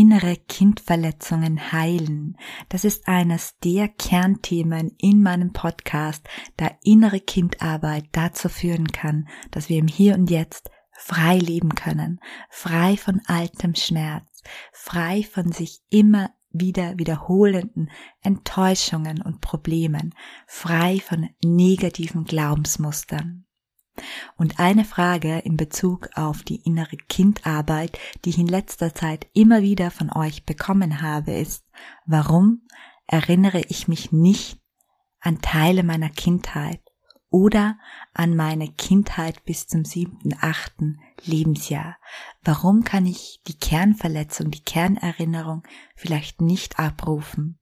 Innere Kindverletzungen heilen. Das ist eines der Kernthemen in meinem Podcast, da innere Kindarbeit dazu führen kann, dass wir im Hier und Jetzt frei leben können, frei von altem Schmerz, frei von sich immer wieder wiederholenden Enttäuschungen und Problemen, frei von negativen Glaubensmustern. Und eine Frage in Bezug auf die innere Kindarbeit, die ich in letzter Zeit immer wieder von euch bekommen habe, ist, warum erinnere ich mich nicht an Teile meiner Kindheit oder an meine Kindheit bis zum siebten, achten Lebensjahr? Warum kann ich die Kernverletzung, die Kernerinnerung vielleicht nicht abrufen?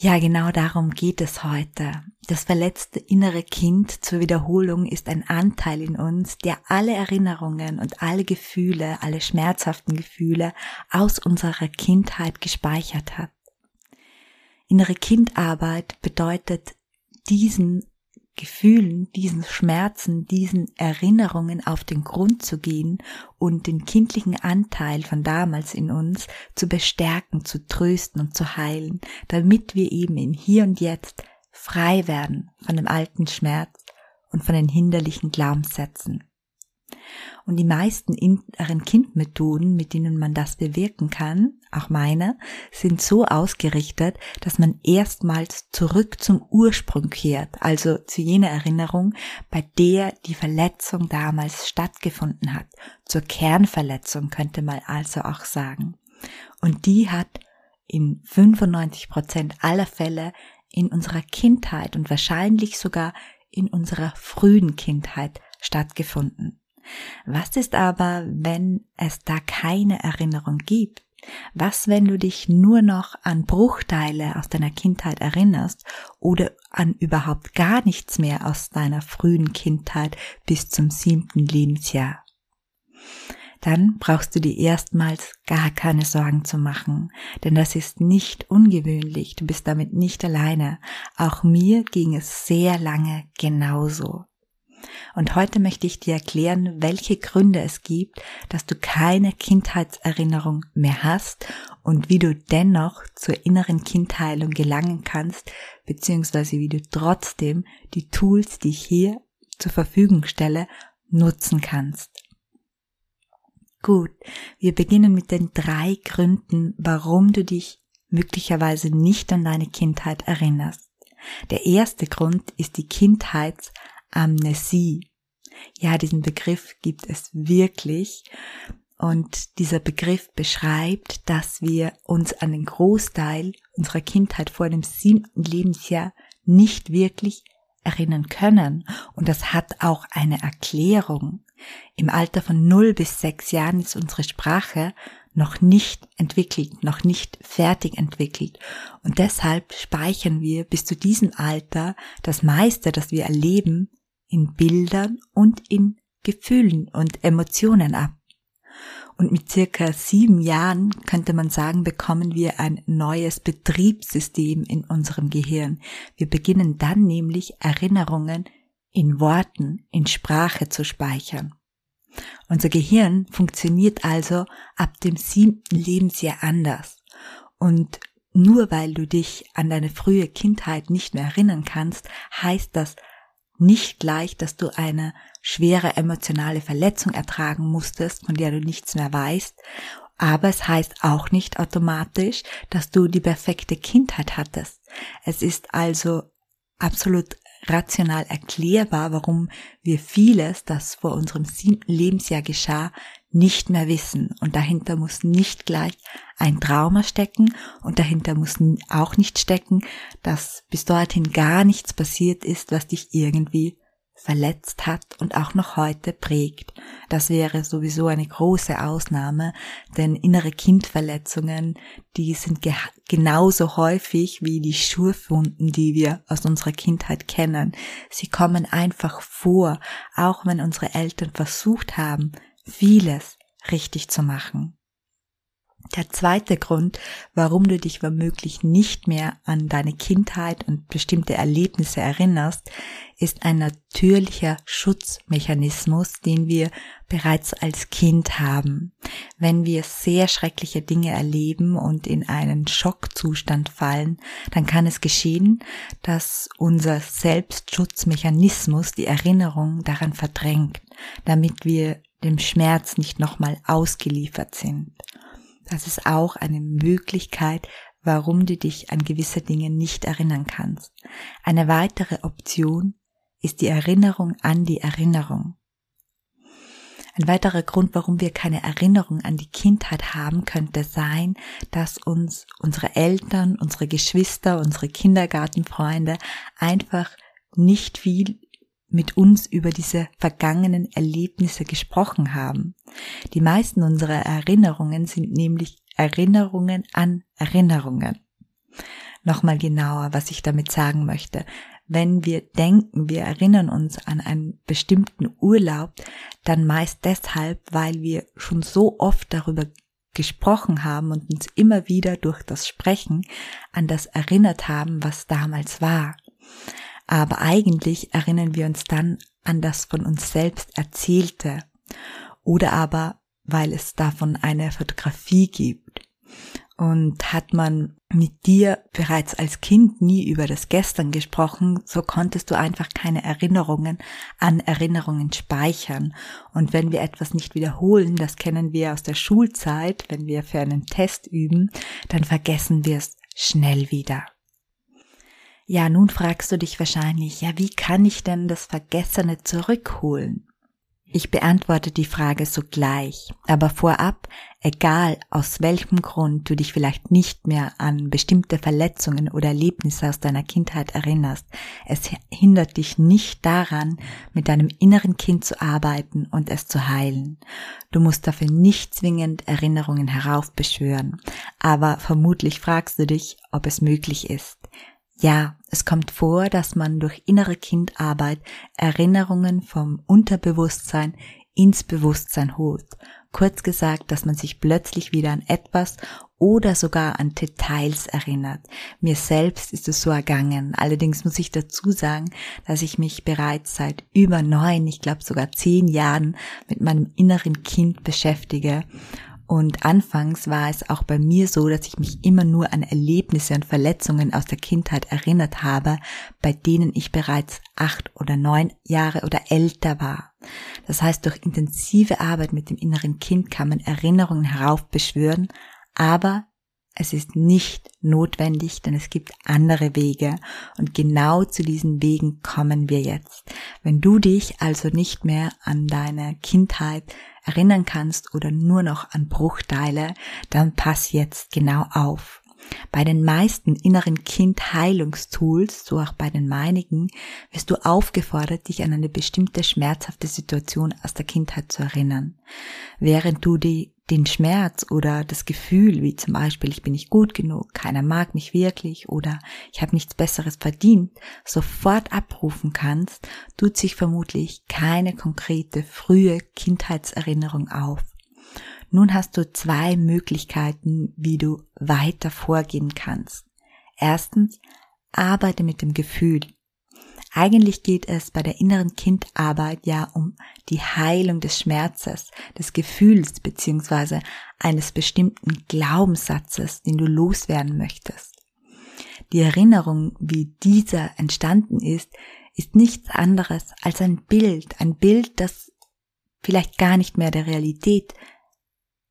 Ja, genau darum geht es heute. Das verletzte innere Kind zur Wiederholung ist ein Anteil in uns, der alle Erinnerungen und alle Gefühle, alle schmerzhaften Gefühle aus unserer Kindheit gespeichert hat. Innere Kindarbeit bedeutet diesen Gefühlen, diesen Schmerzen, diesen Erinnerungen auf den Grund zu gehen und den kindlichen Anteil von damals in uns zu bestärken, zu trösten und zu heilen, damit wir eben in hier und jetzt frei werden von dem alten Schmerz und von den hinderlichen Glaubenssätzen. Und die meisten inneren Kindmethoden, mit denen man das bewirken kann, auch meine, sind so ausgerichtet, dass man erstmals zurück zum Ursprung kehrt, also zu jener Erinnerung, bei der die Verletzung damals stattgefunden hat. Zur Kernverletzung könnte man also auch sagen. Und die hat in 95 Prozent aller Fälle in unserer Kindheit und wahrscheinlich sogar in unserer frühen Kindheit stattgefunden. Was ist aber, wenn es da keine Erinnerung gibt? Was, wenn du dich nur noch an Bruchteile aus deiner Kindheit erinnerst oder an überhaupt gar nichts mehr aus deiner frühen Kindheit bis zum siebten Lebensjahr? Dann brauchst du dir erstmals gar keine Sorgen zu machen, denn das ist nicht ungewöhnlich, du bist damit nicht alleine. Auch mir ging es sehr lange genauso. Und heute möchte ich dir erklären, welche Gründe es gibt, dass du keine Kindheitserinnerung mehr hast und wie du dennoch zur inneren Kindheilung gelangen kannst, beziehungsweise wie du trotzdem die Tools, die ich hier zur Verfügung stelle, nutzen kannst. Gut, wir beginnen mit den drei Gründen, warum du dich möglicherweise nicht an deine Kindheit erinnerst. Der erste Grund ist die Kindheits- Amnesie. Ja, diesen Begriff gibt es wirklich. Und dieser Begriff beschreibt, dass wir uns an den Großteil unserer Kindheit vor dem siebten Lebensjahr nicht wirklich erinnern können. Und das hat auch eine Erklärung. Im Alter von 0 bis 6 Jahren ist unsere Sprache noch nicht entwickelt, noch nicht fertig entwickelt. Und deshalb speichern wir bis zu diesem Alter das meiste, das wir erleben, in Bildern und in Gefühlen und Emotionen ab. Und mit circa sieben Jahren könnte man sagen, bekommen wir ein neues Betriebssystem in unserem Gehirn. Wir beginnen dann nämlich Erinnerungen in Worten, in Sprache zu speichern. Unser Gehirn funktioniert also ab dem siebten Lebensjahr anders. Und nur weil du dich an deine frühe Kindheit nicht mehr erinnern kannst, heißt das nicht gleich, dass du eine schwere emotionale Verletzung ertragen musstest, von der du nichts mehr weißt, aber es heißt auch nicht automatisch, dass du die perfekte Kindheit hattest. Es ist also absolut rational erklärbar, warum wir vieles, das vor unserem siebten Lebensjahr geschah, nicht mehr wissen. Und dahinter muss nicht gleich ein Trauma stecken und dahinter muss auch nicht stecken, dass bis dorthin gar nichts passiert ist, was dich irgendwie verletzt hat und auch noch heute prägt. Das wäre sowieso eine große Ausnahme, denn innere Kindverletzungen, die sind ge genauso häufig wie die Schurfunden, die wir aus unserer Kindheit kennen. Sie kommen einfach vor, auch wenn unsere Eltern versucht haben, vieles richtig zu machen. Der zweite Grund, warum du dich womöglich nicht mehr an deine Kindheit und bestimmte Erlebnisse erinnerst, ist ein natürlicher Schutzmechanismus, den wir bereits als Kind haben. Wenn wir sehr schreckliche Dinge erleben und in einen Schockzustand fallen, dann kann es geschehen, dass unser Selbstschutzmechanismus die Erinnerung daran verdrängt, damit wir dem Schmerz nicht nochmal ausgeliefert sind. Das ist auch eine Möglichkeit, warum du dich an gewisse Dinge nicht erinnern kannst. Eine weitere Option ist die Erinnerung an die Erinnerung. Ein weiterer Grund, warum wir keine Erinnerung an die Kindheit haben, könnte sein, dass uns unsere Eltern, unsere Geschwister, unsere Kindergartenfreunde einfach nicht viel mit uns über diese vergangenen Erlebnisse gesprochen haben. Die meisten unserer Erinnerungen sind nämlich Erinnerungen an Erinnerungen. Nochmal genauer, was ich damit sagen möchte. Wenn wir denken, wir erinnern uns an einen bestimmten Urlaub, dann meist deshalb, weil wir schon so oft darüber gesprochen haben und uns immer wieder durch das Sprechen an das erinnert haben, was damals war aber eigentlich erinnern wir uns dann an das von uns selbst Erzählte oder aber weil es davon eine Fotografie gibt. Und hat man mit dir bereits als Kind nie über das Gestern gesprochen, so konntest du einfach keine Erinnerungen an Erinnerungen speichern. Und wenn wir etwas nicht wiederholen, das kennen wir aus der Schulzeit, wenn wir für einen Test üben, dann vergessen wir es schnell wieder. Ja, nun fragst du dich wahrscheinlich, ja, wie kann ich denn das Vergessene zurückholen? Ich beantworte die Frage sogleich, aber vorab, egal aus welchem Grund du dich vielleicht nicht mehr an bestimmte Verletzungen oder Erlebnisse aus deiner Kindheit erinnerst, es hindert dich nicht daran, mit deinem inneren Kind zu arbeiten und es zu heilen. Du musst dafür nicht zwingend Erinnerungen heraufbeschwören, aber vermutlich fragst du dich, ob es möglich ist. Ja, es kommt vor, dass man durch innere Kindarbeit Erinnerungen vom Unterbewusstsein ins Bewusstsein holt. Kurz gesagt, dass man sich plötzlich wieder an etwas oder sogar an Details erinnert. Mir selbst ist es so ergangen. Allerdings muss ich dazu sagen, dass ich mich bereits seit über neun, ich glaube sogar zehn Jahren mit meinem inneren Kind beschäftige und anfangs war es auch bei mir so, dass ich mich immer nur an Erlebnisse und Verletzungen aus der Kindheit erinnert habe, bei denen ich bereits acht oder neun Jahre oder älter war. Das heißt, durch intensive Arbeit mit dem inneren Kind kann man Erinnerungen heraufbeschwören, aber es ist nicht notwendig, denn es gibt andere Wege und genau zu diesen Wegen kommen wir jetzt. Wenn du dich also nicht mehr an deine Kindheit erinnern kannst oder nur noch an Bruchteile, dann pass jetzt genau auf. Bei den meisten inneren Kind-Heilungstools, so auch bei den meinigen, wirst du aufgefordert, dich an eine bestimmte schmerzhafte Situation aus der Kindheit zu erinnern. Während du die den Schmerz oder das Gefühl, wie zum Beispiel, ich bin nicht gut genug, keiner mag mich wirklich oder ich habe nichts Besseres verdient, sofort abrufen kannst, tut sich vermutlich keine konkrete frühe Kindheitserinnerung auf. Nun hast du zwei Möglichkeiten, wie du weiter vorgehen kannst. Erstens, arbeite mit dem Gefühl. Eigentlich geht es bei der inneren Kindarbeit ja um die Heilung des Schmerzes, des Gefühls beziehungsweise eines bestimmten Glaubenssatzes, den du loswerden möchtest. Die Erinnerung, wie dieser entstanden ist, ist nichts anderes als ein Bild, ein Bild, das vielleicht gar nicht mehr der Realität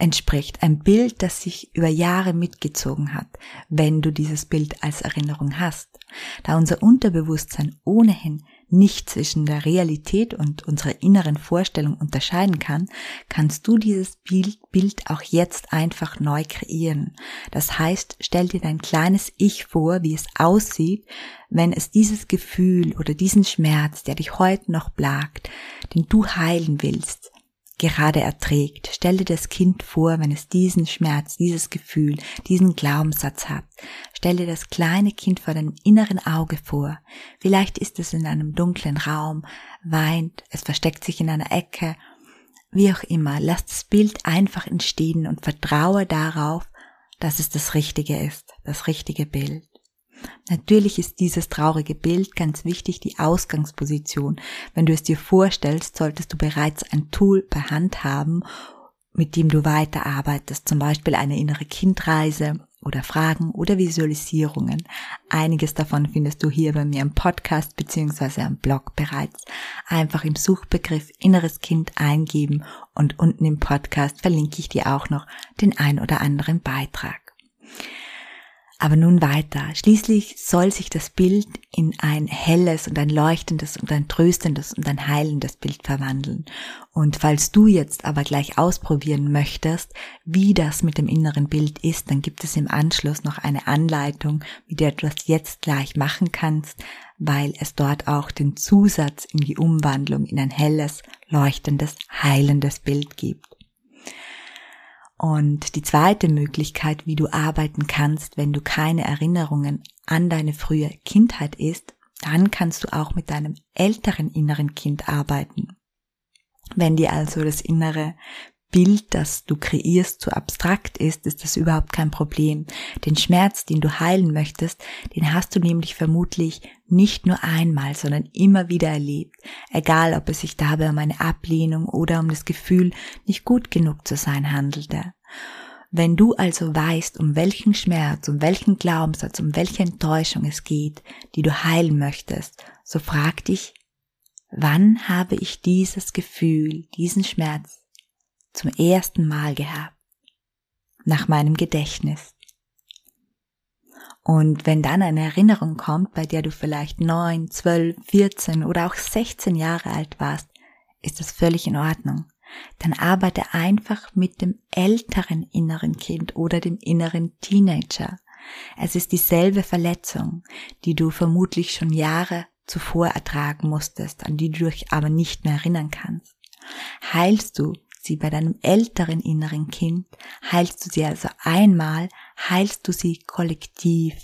entspricht. Ein Bild, das sich über Jahre mitgezogen hat, wenn du dieses Bild als Erinnerung hast. Da unser Unterbewusstsein ohnehin nicht zwischen der Realität und unserer inneren Vorstellung unterscheiden kann, kannst du dieses Bild, auch jetzt einfach neu kreieren. Das heißt, stell dir dein kleines Ich vor, wie es aussieht, wenn es dieses Gefühl oder diesen Schmerz, der dich heute noch plagt, den du heilen willst, gerade erträgt. Stell dir das Kind vor, wenn es diesen Schmerz, dieses Gefühl, diesen Glaubenssatz hat. Stell dir das kleine Kind vor deinem inneren Auge vor. Vielleicht ist es in einem dunklen Raum, weint, es versteckt sich in einer Ecke. Wie auch immer, lass das Bild einfach entstehen und vertraue darauf, dass es das Richtige ist, das richtige Bild. Natürlich ist dieses traurige Bild ganz wichtig die Ausgangsposition. Wenn du es dir vorstellst, solltest du bereits ein Tool per Hand haben, mit dem du weiterarbeitest, zum Beispiel eine innere Kindreise oder Fragen oder Visualisierungen. Einiges davon findest du hier bei mir im Podcast beziehungsweise am Blog bereits. Einfach im Suchbegriff inneres Kind eingeben und unten im Podcast verlinke ich dir auch noch den ein oder anderen Beitrag. Aber nun weiter. Schließlich soll sich das Bild in ein helles und ein leuchtendes und ein tröstendes und ein heilendes Bild verwandeln. Und falls du jetzt aber gleich ausprobieren möchtest, wie das mit dem inneren Bild ist, dann gibt es im Anschluss noch eine Anleitung, wie du das jetzt gleich machen kannst, weil es dort auch den Zusatz in die Umwandlung in ein helles, leuchtendes, heilendes Bild gibt. Und die zweite Möglichkeit, wie du arbeiten kannst, wenn du keine Erinnerungen an deine frühe Kindheit ist, dann kannst du auch mit deinem älteren inneren Kind arbeiten. Wenn dir also das innere Bild, das du kreierst, zu abstrakt ist, ist das überhaupt kein Problem. Den Schmerz, den du heilen möchtest, den hast du nämlich vermutlich nicht nur einmal, sondern immer wieder erlebt. Egal, ob es sich dabei um eine Ablehnung oder um das Gefühl, nicht gut genug zu sein handelte. Wenn du also weißt, um welchen Schmerz, um welchen Glaubenssatz, um welche Enttäuschung es geht, die du heilen möchtest, so frag dich, wann habe ich dieses Gefühl, diesen Schmerz zum ersten Mal gehabt. Nach meinem Gedächtnis. Und wenn dann eine Erinnerung kommt, bei der du vielleicht neun, zwölf, vierzehn oder auch sechzehn Jahre alt warst, ist das völlig in Ordnung. Dann arbeite einfach mit dem älteren inneren Kind oder dem inneren Teenager. Es ist dieselbe Verletzung, die du vermutlich schon Jahre zuvor ertragen musstest, an die du dich aber nicht mehr erinnern kannst. Heilst du sie bei deinem älteren inneren Kind, heilst du sie also einmal, heilst du sie kollektiv,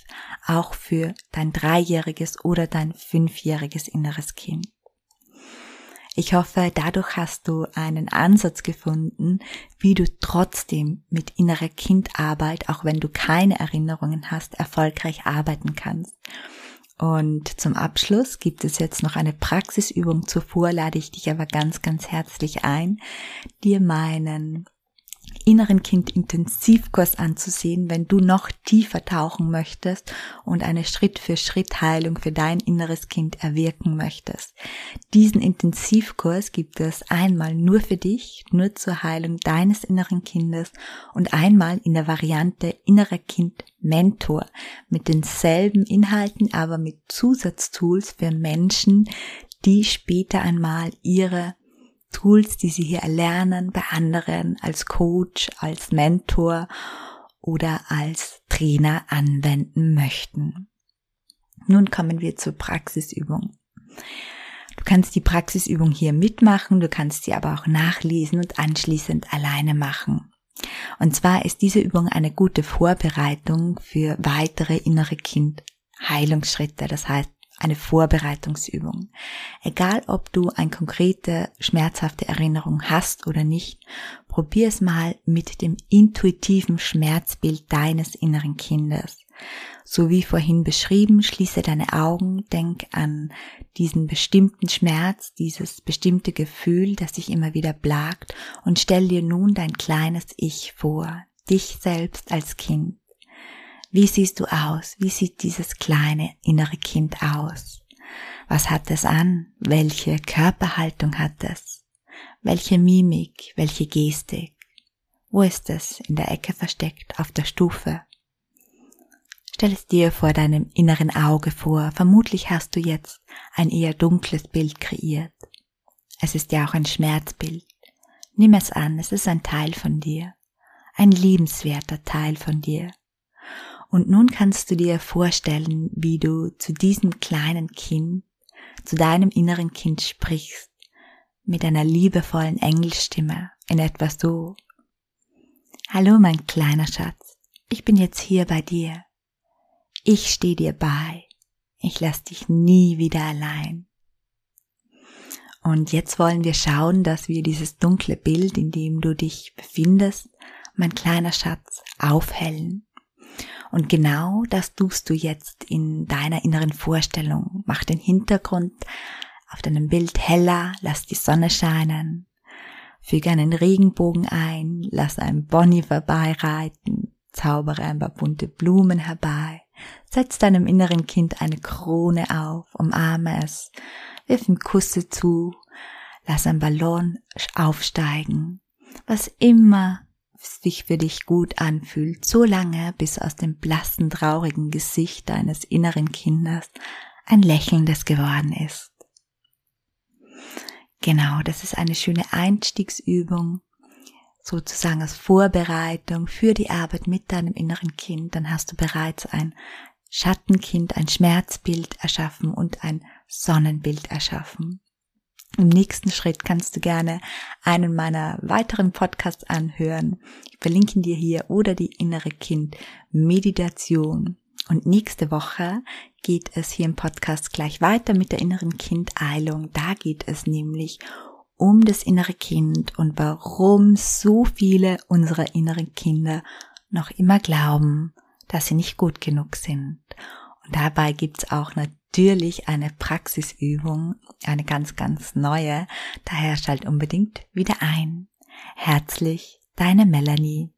auch für dein dreijähriges oder dein fünfjähriges inneres Kind. Ich hoffe, dadurch hast du einen Ansatz gefunden, wie du trotzdem mit innerer Kindarbeit, auch wenn du keine Erinnerungen hast, erfolgreich arbeiten kannst. Und zum Abschluss gibt es jetzt noch eine Praxisübung. Zuvor lade ich dich aber ganz, ganz herzlich ein, dir meinen inneren Kind Intensivkurs anzusehen, wenn du noch tiefer tauchen möchtest und eine Schritt für Schritt Heilung für dein inneres Kind erwirken möchtest. Diesen Intensivkurs gibt es einmal nur für dich, nur zur Heilung deines inneren Kindes und einmal in der Variante innerer Kind Mentor mit denselben Inhalten, aber mit Zusatztools für Menschen, die später einmal ihre Tools, die Sie hier erlernen bei anderen als Coach, als Mentor oder als Trainer anwenden möchten. Nun kommen wir zur Praxisübung. Du kannst die Praxisübung hier mitmachen, du kannst sie aber auch nachlesen und anschließend alleine machen. Und zwar ist diese Übung eine gute Vorbereitung für weitere innere Kind Heilungsschritte. Das heißt, eine Vorbereitungsübung. Egal, ob du eine konkrete, schmerzhafte Erinnerung hast oder nicht, probier es mal mit dem intuitiven Schmerzbild deines inneren Kindes. So wie vorhin beschrieben, schließe deine Augen, denk an diesen bestimmten Schmerz, dieses bestimmte Gefühl, das dich immer wieder plagt und stell dir nun dein kleines Ich vor, dich selbst als Kind. Wie siehst du aus? Wie sieht dieses kleine innere Kind aus? Was hat es an? Welche Körperhaltung hat es? Welche Mimik? Welche Gestik? Wo ist es? In der Ecke versteckt? Auf der Stufe? Stell es dir vor deinem inneren Auge vor. Vermutlich hast du jetzt ein eher dunkles Bild kreiert. Es ist ja auch ein Schmerzbild. Nimm es an, es ist ein Teil von dir. Ein liebenswerter Teil von dir. Und nun kannst du dir vorstellen, wie du zu diesem kleinen Kind, zu deinem inneren Kind sprichst, mit einer liebevollen Engelstimme, in etwas so. Hallo mein kleiner Schatz, ich bin jetzt hier bei dir. Ich stehe dir bei. Ich lass dich nie wieder allein. Und jetzt wollen wir schauen, dass wir dieses dunkle Bild, in dem du dich befindest, mein kleiner Schatz, aufhellen. Und genau das tust du jetzt in deiner inneren Vorstellung. Mach den Hintergrund auf deinem Bild heller, lass die Sonne scheinen. Füge einen Regenbogen ein, lass einen Bonnie vorbeireiten, zaubere ein paar bunte Blumen herbei. Setz deinem inneren Kind eine Krone auf, umarme es, wirf ihm Kusse zu, lass ein Ballon aufsteigen, was immer sich für dich gut anfühlt, so lange, bis aus dem blassen, traurigen Gesicht deines inneren Kindes ein lächelndes geworden ist. Genau, das ist eine schöne Einstiegsübung, sozusagen als Vorbereitung für die Arbeit mit deinem inneren Kind. Dann hast du bereits ein Schattenkind, ein Schmerzbild erschaffen und ein Sonnenbild erschaffen. Im nächsten Schritt kannst du gerne einen meiner weiteren Podcasts anhören. Ich verlinke dir hier oder die innere Kind Meditation. Und nächste Woche geht es hier im Podcast gleich weiter mit der inneren Kind-Eilung. Da geht es nämlich um das innere Kind und warum so viele unserer inneren Kinder noch immer glauben, dass sie nicht gut genug sind. Dabei gibt's auch natürlich eine Praxisübung, eine ganz, ganz neue. Daher schalt unbedingt wieder ein. Herzlich, deine Melanie.